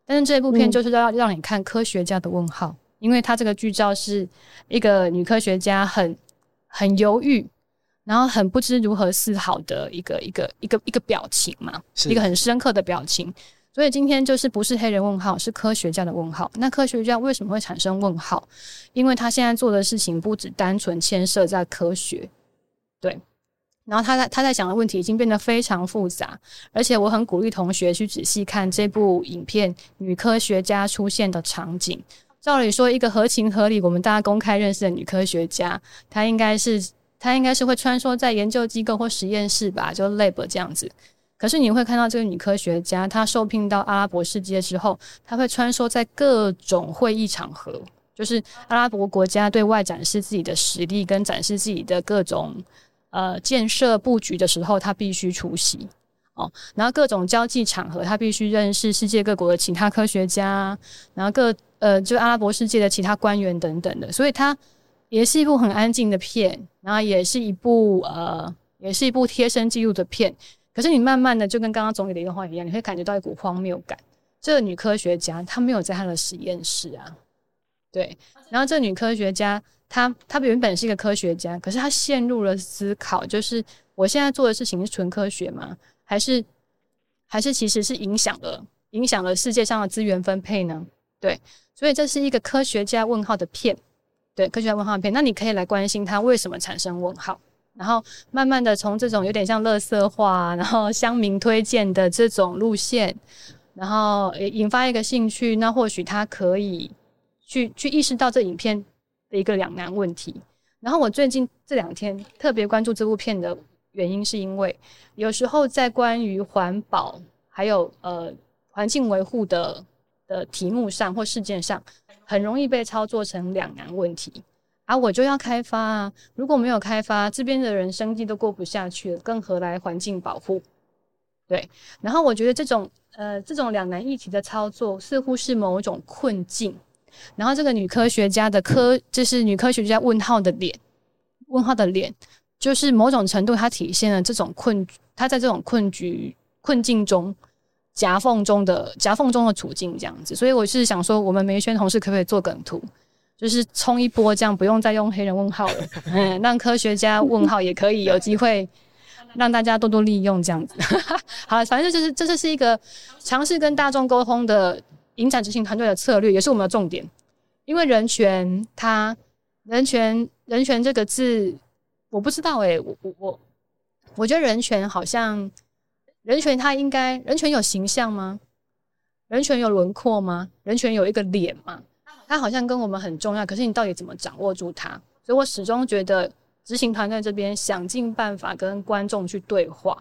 但是这部片就是要让你看科学家的问号，因为他这个剧照是一个女科学家很很犹豫，然后很不知如何是好的一个一个一个一个表情嘛，一个很深刻的表情。所以今天就是不是黑人问号，是科学家的问号。那科学家为什么会产生问号？因为他现在做的事情不只单纯牵涉在科学，对。然后他在他在想的问题已经变得非常复杂，而且我很鼓励同学去仔细看这部影片，女科学家出现的场景。照理说，一个合情合理、我们大家公开认识的女科学家，她应该是她应该是会穿梭在研究机构或实验室吧，就 lab 这样子。可是你会看到这个女科学家，她受聘到阿拉伯世界之后，她会穿梭在各种会议场合，就是阿拉伯国家对外展示自己的实力跟展示自己的各种。呃，建设布局的时候，她必须出席哦。然后各种交际场合，她必须认识世界各国的其他科学家，然后各呃，就阿拉伯世界的其他官员等等的。所以，她也是一部很安静的片，然后也是一部呃，也是一部贴身记录的片。可是你慢慢的就跟刚刚总理的一个话一样，你会感觉到一股荒谬感。这个女科学家她没有在她的实验室啊，对。然后这个女科学家她她原本是一个科学家，可是她陷入了思考，就是我现在做的事情是纯科学吗？还是还是其实是影响了影响了世界上的资源分配呢？对。所以这是一个科学家问号的片，对，科学家问号片。那你可以来关心它为什么产生问号，然后慢慢的从这种有点像垃圾化，然后乡民推荐的这种路线，然后引发一个兴趣，那或许他可以去去意识到这影片的一个两难问题。然后我最近这两天特别关注这部片的原因，是因为有时候在关于环保还有呃环境维护的。的题目上或事件上，很容易被操作成两难问题，而、啊、我就要开发啊！如果没有开发，这边的人生计都过不下去了，更何来环境保护？对。然后我觉得这种呃这种两难议题的操作，似乎是某种困境。然后这个女科学家的科，就是女科学家问号的脸，问号的脸，就是某种程度它体现了这种困，她在这种困局困境中。夹缝中的夹缝中的处境这样子，所以我是想说，我们媒宣同事可不可以做梗图，就是冲一波，这样不用再用黑人问号了，嗯，让科学家问号也可以有机会让大家多多利用这样子。好，反正就是这就是一个尝试跟大众沟通的影展执行团队的策略，也是我们的重点。因为人权，它人权人权这个字，我不知道诶、欸，我我我我觉得人权好像。人权它应该，人权有形象吗？人权有轮廓吗？人权有一个脸吗？它好像跟我们很重要，可是你到底怎么掌握住它？所以我始终觉得执行团队这边想尽办法跟观众去对话，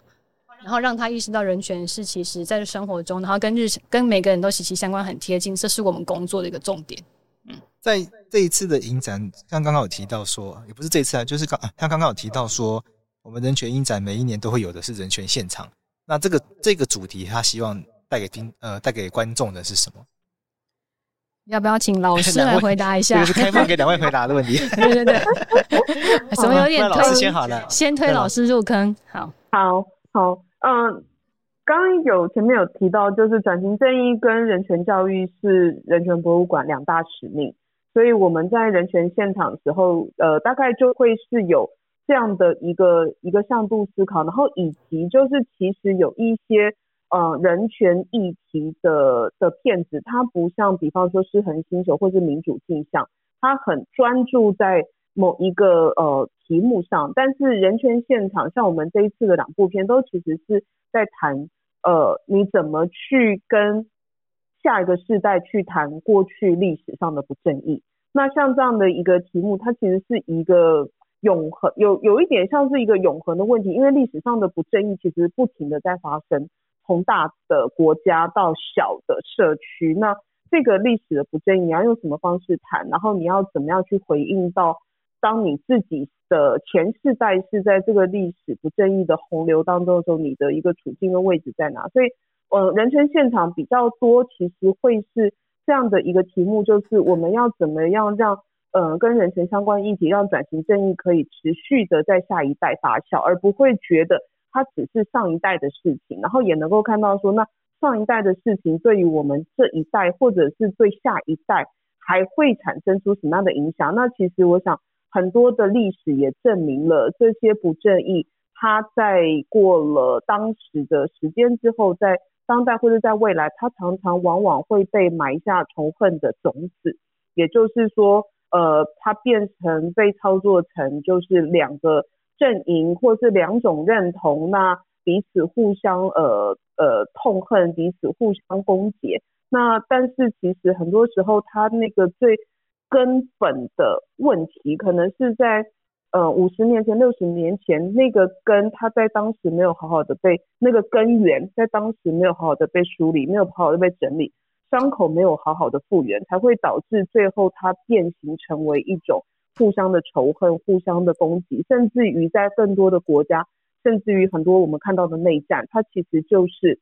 然后让他意识到人权是其实在生活中，然后跟日跟每个人都息息相关、很贴近，这是我们工作的一个重点。嗯，在这一次的影展，像刚刚有提到说，也不是这次啊，就是刚他刚刚有提到说，我们人权影展每一年都会有的是人权现场。那这个这个主题，他希望带给听呃带给观众的是什么？要不要请老师来回答一下？这个是开放给两位回答的问题。对 对对，怎 么有点推？老师先好了，先推老师入坑。好，好，好，嗯，刚刚有前面有提到，就是转型正义跟人权教育是人权博物馆两大使命，所以我们在人权现场的时候，呃，大概就会是有。这样的一个一个向度思考，然后以及就是其实有一些呃人权议题的的片子，它不像比方说失衡星球或是民主镜像，它很专注在某一个呃题目上。但是人权现场像我们这一次的两部片，都其实是在谈呃你怎么去跟下一个世代去谈过去历史上的不正义。那像这样的一个题目，它其实是一个。永恒有有一点像是一个永恒的问题，因为历史上的不正义其实不停的在发生，从大的国家到小的社区，那这个历史的不正义，你要用什么方式谈？然后你要怎么样去回应到，当你自己的前世代是在这个历史不正义的洪流当中的时候，你的一个处境的位置在哪？所以，呃，人权现场比较多，其实会是这样的一个题目，就是我们要怎么样让。呃，跟人权相关议题，让转型正义可以持续的在下一代发酵，而不会觉得它只是上一代的事情，然后也能够看到说，那上一代的事情对于我们这一代，或者是对下一代，还会产生出什么样的影响？那其实我想，很多的历史也证明了这些不正义，它在过了当时的时间之后，在当代或者在未来，它常常往往会被埋下仇恨的种子，也就是说。呃，它变成被操作成就是两个阵营，或是两种认同，那彼此互相呃呃痛恨，彼此互相攻击。那但是其实很多时候，它那个最根本的问题，可能是在呃五十年前、六十年前那个根，它在当时没有好好的被那个根源，在当时没有好好的被梳理，没有好好的被整理。伤口没有好好的复原，才会导致最后它变形成为一种互相的仇恨、互相的攻击，甚至于在更多的国家，甚至于很多我们看到的内战，它其实就是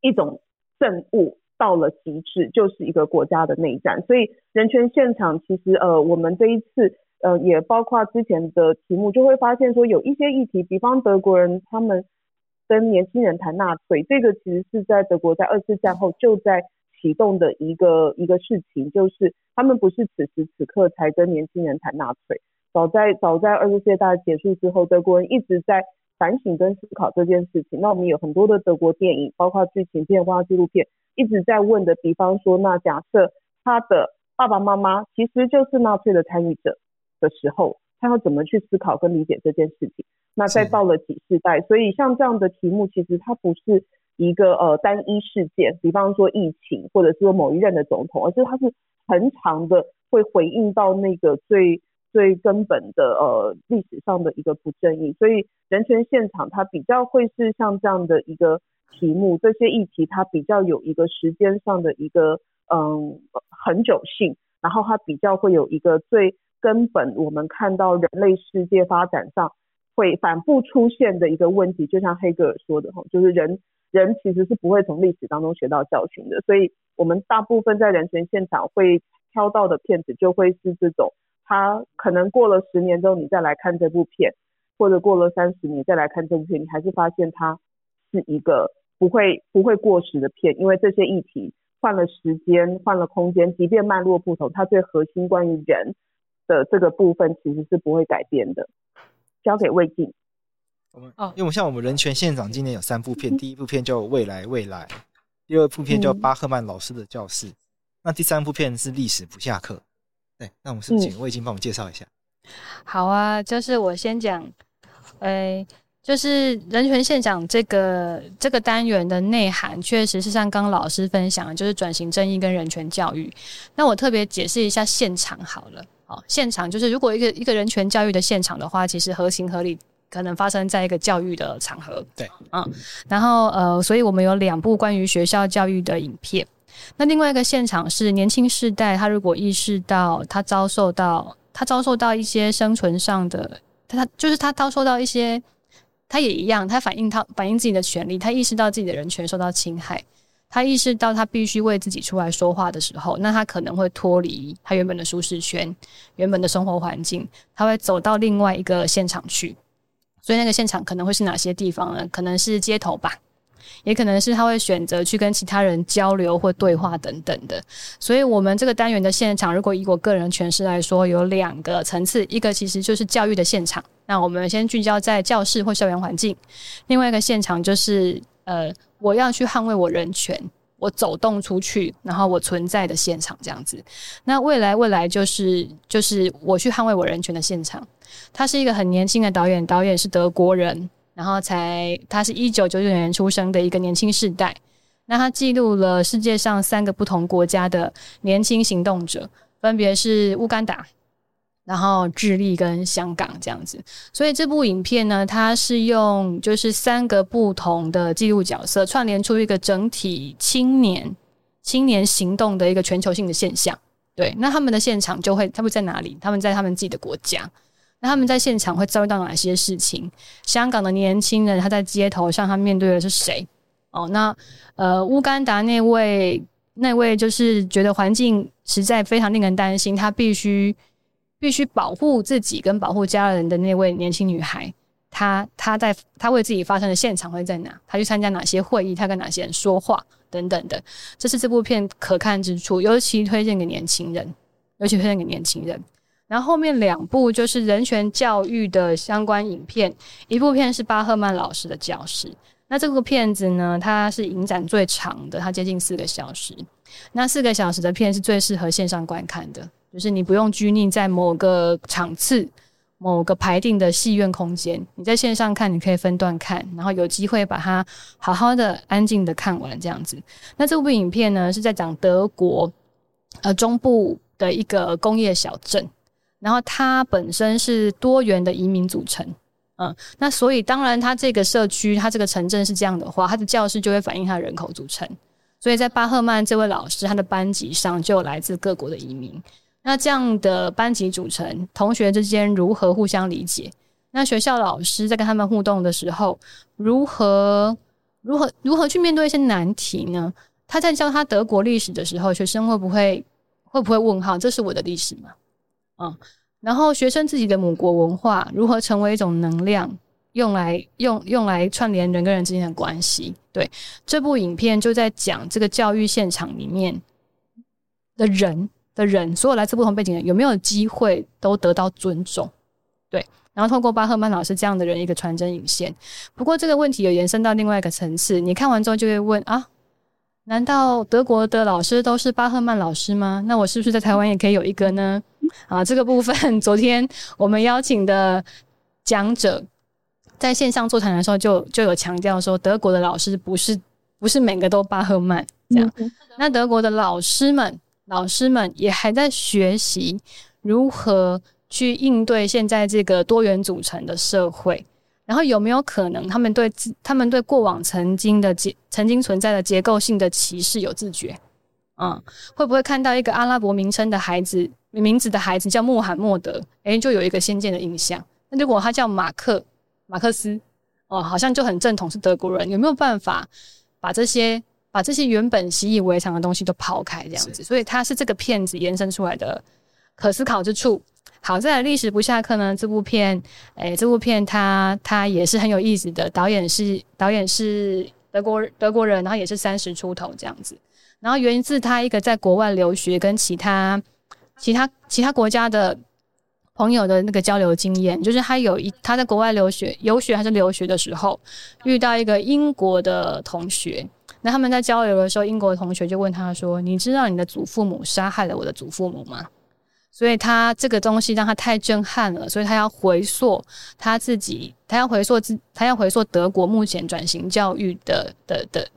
一种憎恶到了极致，就是一个国家的内战。所以人权现场其实呃，我们这一次呃也包括之前的题目，就会发现说有一些议题，比方德国人他们跟年轻人谈纳粹，这个其实是在德国在二次战后就在启动的一个一个事情，就是他们不是此时此刻才跟年轻人谈纳粹，早在早在二次世界大战结束之后，德国人一直在反省跟思考这件事情。那我们有很多的德国电影，包括剧情片、包括纪录片，一直在问的，比方说，那假设他的爸爸妈妈其实就是纳粹的参与者的时候，他要怎么去思考跟理解这件事情？那再到了几世代，所以像这样的题目，其实它不是一个呃单一事件，比方说疫情，或者说某一任的总统，而是它是很长的，会回应到那个最最根本的呃历史上的一个不正义。所以人权现场它比较会是像这样的一个题目，这些议题它比较有一个时间上的一个嗯恒久性，然后它比较会有一个最根本，我们看到人类世界发展上。会反复出现的一个问题，就像黑格尔说的哈，就是人人其实是不会从历史当中学到教训的，所以我们大部分在人权现场会挑到的片子，就会是这种，他可能过了十年之后你再来看这部片，或者过了三十年再来看这部片，你还是发现它是一个不会不会过时的片，因为这些议题换了时间换了空间，即便脉络不同，它最核心关于人的这个部分其实是不会改变的。交给魏静。我们哦，因为我们像我们人权现场今年有三部片，第一部片叫《未来未来》，第二部片叫《巴赫曼老师的教室》，那第三部片是《历史不下课》。对，那我们是不是请魏静帮我们介绍一下？好啊，就是我先讲，哎，就是人权现场这个这个单元的内涵，确实是像刚刚老师分享的，就是转型正义跟人权教育。那我特别解释一下现场好了。哦，现场就是如果一个一个人权教育的现场的话，其实合情合理可能发生在一个教育的场合。对，嗯，然后呃，所以我们有两部关于学校教育的影片。那另外一个现场是年轻世代，他如果意识到他遭受到他遭受到一些生存上的，他就是他遭受到一些，他也一样，他反映他反映自己的权利，他意识到自己的人权受到侵害。他意识到他必须为自己出来说话的时候，那他可能会脱离他原本的舒适圈、原本的生活环境，他会走到另外一个现场去。所以那个现场可能会是哪些地方呢？可能是街头吧，也可能是他会选择去跟其他人交流或对话等等的。所以，我们这个单元的现场，如果以我个人诠释来说，有两个层次，一个其实就是教育的现场，那我们先聚焦在教室或校园环境；另外一个现场就是呃。我要去捍卫我人权，我走动出去，然后我存在的现场这样子。那未来未来就是就是我去捍卫我人权的现场。他是一个很年轻的导演，导演是德国人，然后才他是一九九九年出生的一个年轻世代。那他记录了世界上三个不同国家的年轻行动者，分别是乌干达。然后智利跟香港这样子，所以这部影片呢，它是用就是三个不同的记录角色串联出一个整体青年青年行动的一个全球性的现象。对，那他们的现场就会他们在哪里？他们在他们自己的国家。那他们在现场会遭遇到哪些事情？香港的年轻人他在街头上，他面对的是谁？哦，那呃，乌干达那位那位就是觉得环境实在非常令人担心，他必须。必须保护自己跟保护家人的那位年轻女孩，她她在她为自己发生的现场会在哪？她去参加哪些会议？她跟哪些人说话？等等的，这是这部片可看之处，尤其推荐给年轻人，尤其推荐给年轻人。然后后面两部就是人权教育的相关影片，一部片是巴赫曼老师的教室，那这部片子呢，它是影展最长的，它接近四个小时。那四个小时的片是最适合线上观看的。就是你不用拘泥在某个场次、某个排定的戏院空间，你在线上看，你可以分段看，然后有机会把它好好的、安静的看完这样子。那这部影片呢，是在讲德国呃中部的一个工业小镇，然后它本身是多元的移民组成，嗯，那所以当然它这个社区、它这个城镇是这样的话，它的教室就会反映它的人口组成。所以在巴赫曼这位老师他的班级上就有来自各国的移民。那这样的班级组成，同学之间如何互相理解？那学校老师在跟他们互动的时候，如何如何如何去面对一些难题呢？他在教他德国历史的时候，学生会不会会不会问号？这是我的历史吗？嗯，然后学生自己的母国文化如何成为一种能量，用来用用来串联人跟人之间的关系。对，这部影片就在讲这个教育现场里面的人的人，所有来自不同背景的人有没有机会都得到尊重？对，然后透过巴赫曼老师这样的人一个传真引线。不过这个问题有延伸到另外一个层次，你看完之后就会问啊，难道德国的老师都是巴赫曼老师吗？那我是不是在台湾也可以有一个呢？啊，这个部分昨天我们邀请的讲者。在线上座谈的时候就，就就有强调说，德国的老师不是不是每个都巴赫曼这样。嗯、那德国的老师们，老师们也还在学习如何去应对现在这个多元组成的社会。然后有没有可能，他们对自他们对过往曾经的结曾经存在的结构性的歧视有自觉？嗯，会不会看到一个阿拉伯名称的孩子名字的孩子叫穆罕默德，诶，就有一个先见的印象？那如果他叫马克？马克思哦，好像就很正统，是德国人。有没有办法把这些把这些原本习以为常的东西都抛开，这样子？所以它是这个片子延伸出来的可思考之处。好，在历史不下课呢？这部片，哎，这部片它它也是很有意思的。导演是导演是德国德国人，然后也是三十出头这样子。然后源自他一个在国外留学跟其他其他其他国家的。朋友的那个交流经验，就是他有一他在国外留学、游学还是留学的时候，遇到一个英国的同学。那他们在交流的时候，英国同学就问他说：“你知道你的祖父母杀害了我的祖父母吗？”所以他这个东西让他太震撼了，所以他要回溯他自己，他要回溯自，他要回溯德国目前转型教育的的的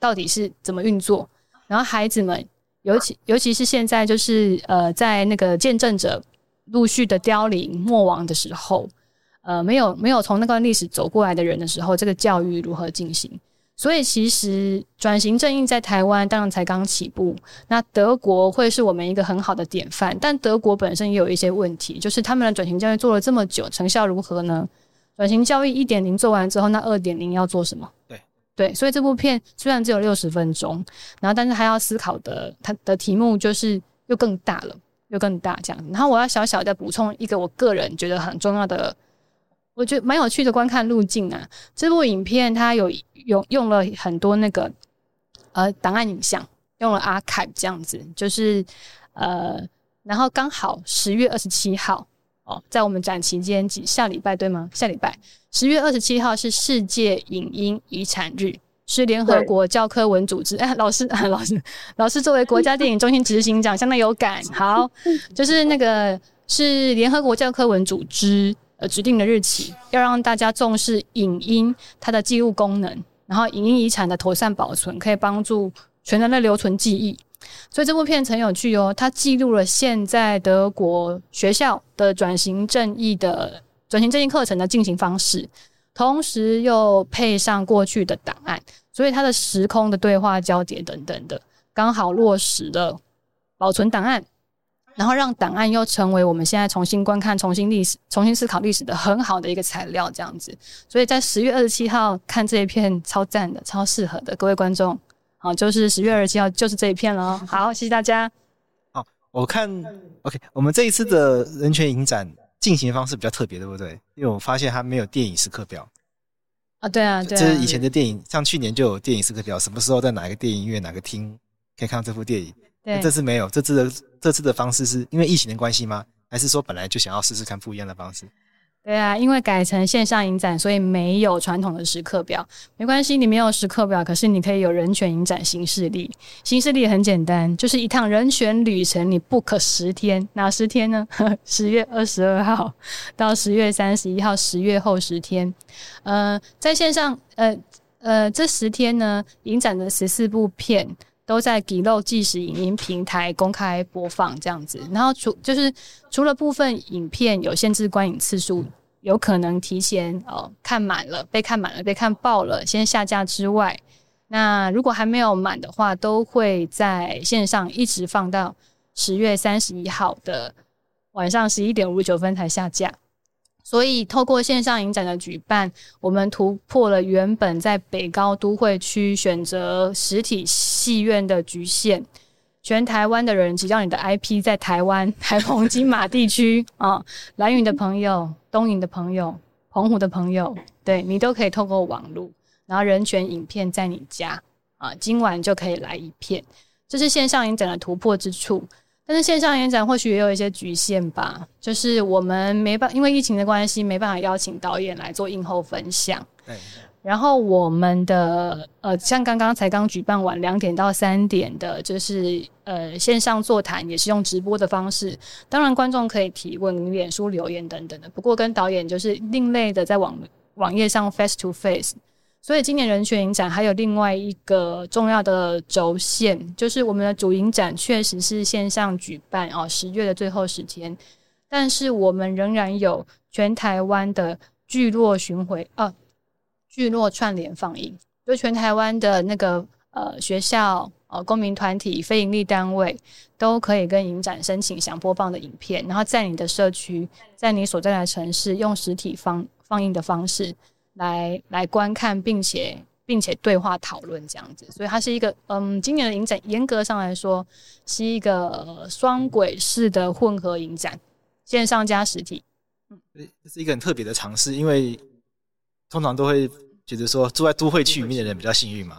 到底是怎么运作。然后孩子们，尤其尤其是现在，就是呃，在那个见证者。陆续的凋零没亡的时候，呃，没有没有从那段历史走过来的人的时候，这个教育如何进行？所以其实转型正义在台湾当然才刚起步，那德国会是我们一个很好的典范，但德国本身也有一些问题，就是他们的转型教育做了这么久，成效如何呢？转型教育一点零做完之后，那二点零要做什么？对对，所以这部片虽然只有六十分钟，然后但是还要思考的，它的题目就是又更大了。又更大这样，然后我要小小的补充一个我个人觉得很重要的，我觉得蛮有趣的观看路径啊。这部影片它有用用了很多那个呃档案影像，用了 archive 这样子，就是呃，然后刚好十月二十七号哦，在我们展期间，几下礼拜对吗？下礼拜十月二十七号是世界影音遗产日。是联合国教科文组织，哎，老师，老师，老师作为国家电影中心执行长，相当有感。好，就是那个是联合国教科文组织呃指定的日期，要让大家重视影音它的记录功能，然后影音遗产的妥善保存，可以帮助全人类留存记忆。所以这部片很有趣哦，它记录了现在德国学校的转型正义的转型正义课程的进行方式。同时又配上过去的档案，所以它的时空的对话交叠等等的，刚好落实了保存档案，然后让档案又成为我们现在重新观看、重新历史、重新思考历史的很好的一个材料，这样子。所以在十月二十七号看这一片超赞的、超适合的，各位观众，好，就是十月二十七号就是这一片了。好，谢谢大家。好，我看 OK，我们这一次的人权影展。进行方式比较特别，对不对？因为我发现它没有电影时刻表啊，对啊，对啊，这是以前的电影，像去年就有电影时刻表，什么时候在哪个电影院、哪个厅可以看到这部电影？对，这次没有，这次的这次的方式是因为疫情的关系吗？还是说本来就想要试试看不一样的方式？对啊，因为改成线上影展，所以没有传统的时刻表。没关系，你没有时刻表，可是你可以有人权影展行事历。行事历很简单，就是一趟人权旅程，你 book 十天，哪十天呢？十月二十二号到十月三十一号，十月后十天。呃，在线上，呃呃，这十天呢，影展的十四部片都在 Giloo 即时影音平台公开播放，这样子。然后除就是除了部分影片有限制观影次数，有可能提前哦看满了，被看满了，被看爆了，先下架之外，那如果还没有满的话，都会在线上一直放到十月三十一号的晚上十一点五十九分才下架。所以，透过线上影展的举办，我们突破了原本在北高都会区选择实体戏院的局限。全台湾的人，只要你的 IP 在台湾、台澎金马地区啊，兰屿的朋友、东引的朋友、澎湖的朋友、对你都可以透过网络，然后人权影片在你家啊，今晚就可以来一片，这是线上影展的突破之处。但是线上影展或许也有一些局限吧，就是我们没办，因为疫情的关系，没办法邀请导演来做映后分享。然后我们的呃，像刚刚才刚举办完两点到三点的，就是呃线上座谈，也是用直播的方式。当然观众可以提问、脸书留言等等的。不过跟导演就是另类的，在网网页上 face to face。所以今年人权影展还有另外一个重要的轴线，就是我们的主影展确实是线上举办哦，十月的最后十天，但是我们仍然有全台湾的聚落巡回啊，聚落串联放映，就全台湾的那个呃学校、呃公民团体、非营利单位都可以跟影展申请想播放的影片，然后在你的社区，在你所在的城市用实体放放映的方式。来来观看，并且并且对话讨论这样子，所以它是一个嗯，今年的影展严格上来说是一个双轨式的混合影展，线上加实体。嗯，这是一个很特别的尝试，因为通常都会觉得说住在都会区里面的人比较幸运嘛，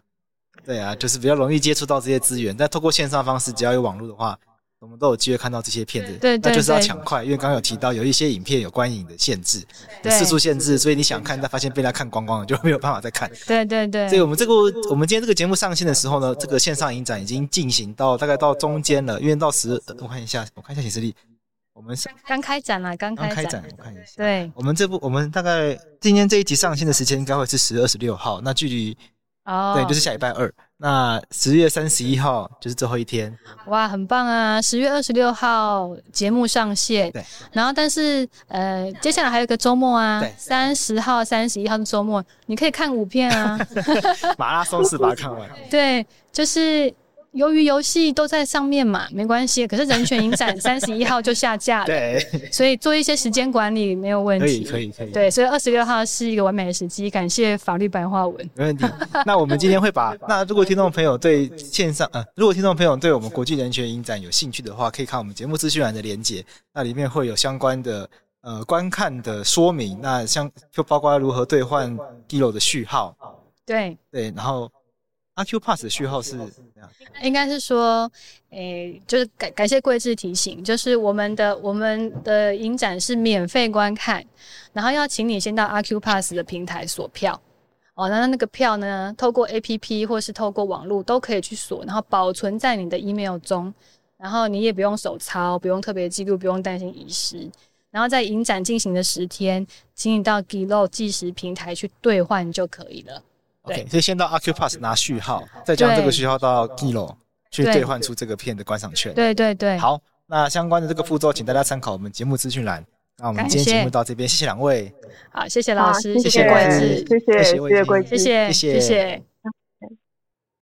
对啊，就是比较容易接触到这些资源，但透过线上方式，只要有网络的话。我们都有机会看到这些片子，对，对，对，那就是要抢快，因为刚刚有提到有一些影片有观影的限制，有次数限制，所以你想看，但发现被他看光光了，就没有办法再看。对对对。所以我们这个，我们今天这个节目上线的时候呢，这个线上影展已经进行到大概到中间了，因为到十，我看一下，我看一下显示力，我们刚开展了，刚开开展，我看一下。对，我们这部，我们大概今天这一集上线的时间应该会是十月二十六号，那距离。哦，对，就是下礼拜二。那十月三十一号就是最后一天。哇，很棒啊！十月二十六号节目上线。对。然后，但是呃，接下来还有个周末啊，三十号、三十一号的周末，你可以看五片啊。马拉松式把它看完。对，就是。鱿鱼游戏都在上面嘛，没关系。可是人权影展 三十一号就下架了，对，所以做一些时间管理没有问题。可以，可以，可以。对，所以二十六号是一个完美的时机。感谢法律白话文，没问题。那我们今天会把，那如果听众朋友对线上，呃，如果听众朋友对我们国际人权影展有兴趣的话，可以看我们节目资讯栏的连接，那里面会有相关的呃观看的说明。那像就包括如何兑换 Giloo 的序号，对对，然后。Accupass 的序号是？应该是说，诶、欸，就是感感谢桂智提醒，就是我们的我们的影展是免费观看，然后要请你先到 Accupass 的平台锁票哦。那那个票呢，透过 APP 或是透过网络都可以去锁，然后保存在你的 email 中，然后你也不用手抄，不用特别记录，不用担心遗失。然后在影展进行的十天，请你到 Giloo 计时平台去兑换就可以了。OK，所以先到 Accupass 拿序号，再将这个序号到 Giloo 去兑换出这个片的观赏券。对对对。好，那相关的这个步骤，请大家参考我们节目资讯栏。那我们今天节目到这边，谢谢两位。好，谢谢老师，谢谢谢谢谢谢桂智，谢谢谢谢。